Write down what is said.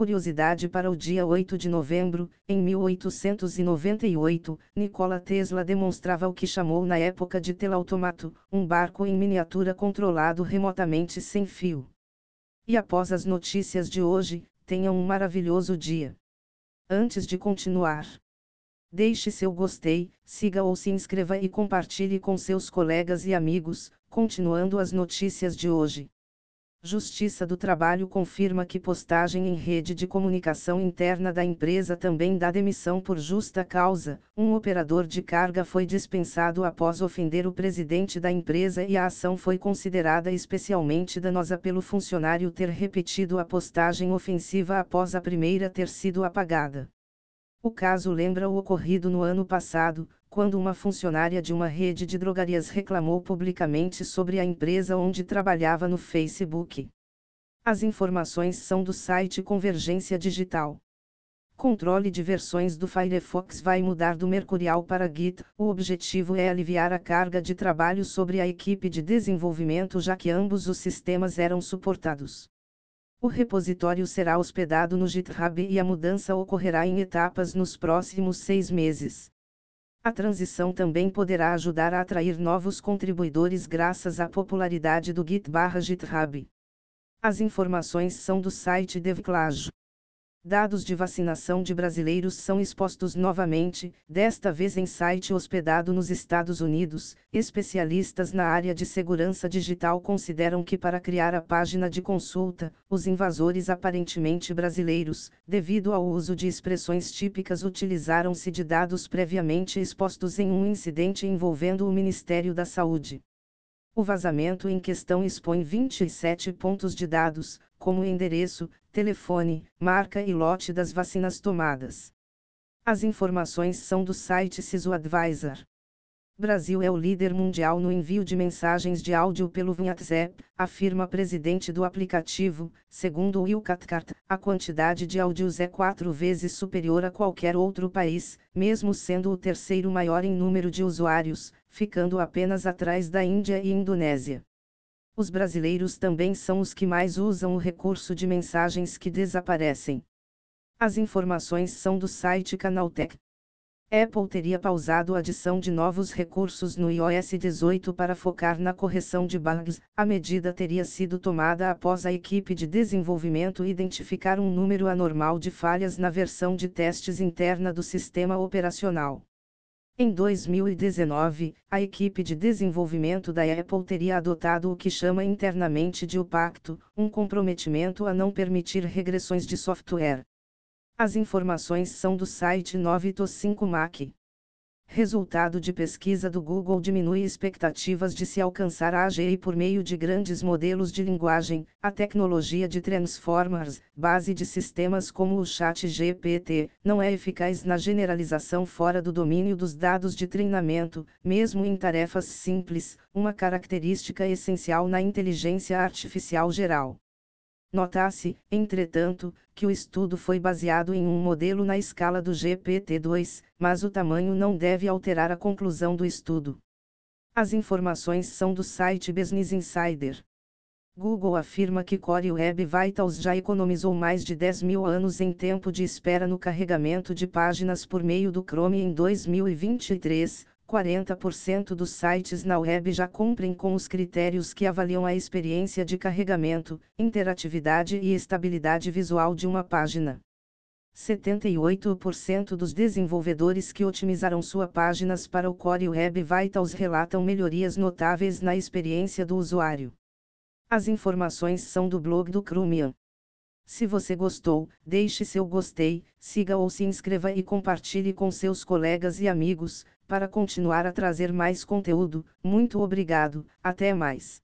Curiosidade para o dia 8 de novembro, em 1898, Nikola Tesla demonstrava o que chamou na época de telautomato, um barco em miniatura controlado remotamente sem fio. E após as notícias de hoje, tenham um maravilhoso dia. Antes de continuar, deixe seu gostei, siga ou se inscreva e compartilhe com seus colegas e amigos, continuando as notícias de hoje. Justiça do Trabalho confirma que postagem em rede de comunicação interna da empresa também dá demissão por justa causa. Um operador de carga foi dispensado após ofender o presidente da empresa e a ação foi considerada especialmente danosa pelo funcionário ter repetido a postagem ofensiva após a primeira ter sido apagada. O caso lembra o ocorrido no ano passado, quando uma funcionária de uma rede de drogarias reclamou publicamente sobre a empresa onde trabalhava no Facebook. As informações são do site Convergência Digital. Controle de versões do Firefox vai mudar do Mercurial para Git. O objetivo é aliviar a carga de trabalho sobre a equipe de desenvolvimento, já que ambos os sistemas eram suportados. O repositório será hospedado no GitHub e a mudança ocorrerá em etapas nos próximos seis meses. A transição também poderá ajudar a atrair novos contribuidores graças à popularidade do Git/GitHub. As informações são do site DevClage. Dados de vacinação de brasileiros são expostos novamente, desta vez em site hospedado nos Estados Unidos. Especialistas na área de segurança digital consideram que, para criar a página de consulta, os invasores aparentemente brasileiros, devido ao uso de expressões típicas, utilizaram-se de dados previamente expostos em um incidente envolvendo o Ministério da Saúde. O vazamento em questão expõe 27 pontos de dados, como endereço, telefone, marca e lote das vacinas tomadas. As informações são do site CISO Brasil é o líder mundial no envio de mensagens de áudio pelo WhatsApp, afirma presidente do aplicativo. Segundo o Will Cathcart, a quantidade de áudios é quatro vezes superior a qualquer outro país, mesmo sendo o terceiro maior em número de usuários, ficando apenas atrás da Índia e Indonésia. Os brasileiros também são os que mais usam o recurso de mensagens que desaparecem. As informações são do site Canaltech. Apple teria pausado a adição de novos recursos no iOS 18 para focar na correção de bugs. A medida teria sido tomada após a equipe de desenvolvimento identificar um número anormal de falhas na versão de testes interna do sistema operacional. Em 2019, a equipe de desenvolvimento da Apple teria adotado o que chama internamente de o pacto, um comprometimento a não permitir regressões de software. As informações são do site 9to5mac. Resultado de pesquisa do Google diminui expectativas de se alcançar a AGI por meio de grandes modelos de linguagem. A tecnologia de Transformers, base de sistemas como o Chat GPT, não é eficaz na generalização fora do domínio dos dados de treinamento, mesmo em tarefas simples, uma característica essencial na inteligência artificial geral. Nota-se, entretanto, que o estudo foi baseado em um modelo na escala do GPT-2, mas o tamanho não deve alterar a conclusão do estudo. As informações são do site Business Insider. Google afirma que Core Web Vitals já economizou mais de 10 mil anos em tempo de espera no carregamento de páginas por meio do Chrome em 2023, 40% dos sites na web já cumprem com os critérios que avaliam a experiência de carregamento, interatividade e estabilidade visual de uma página. 78% dos desenvolvedores que otimizaram suas páginas para o Core Web Vitals relatam melhorias notáveis na experiência do usuário. As informações são do blog do Chromium. Se você gostou, deixe seu gostei, siga ou se inscreva e compartilhe com seus colegas e amigos, para continuar a trazer mais conteúdo. Muito obrigado, até mais.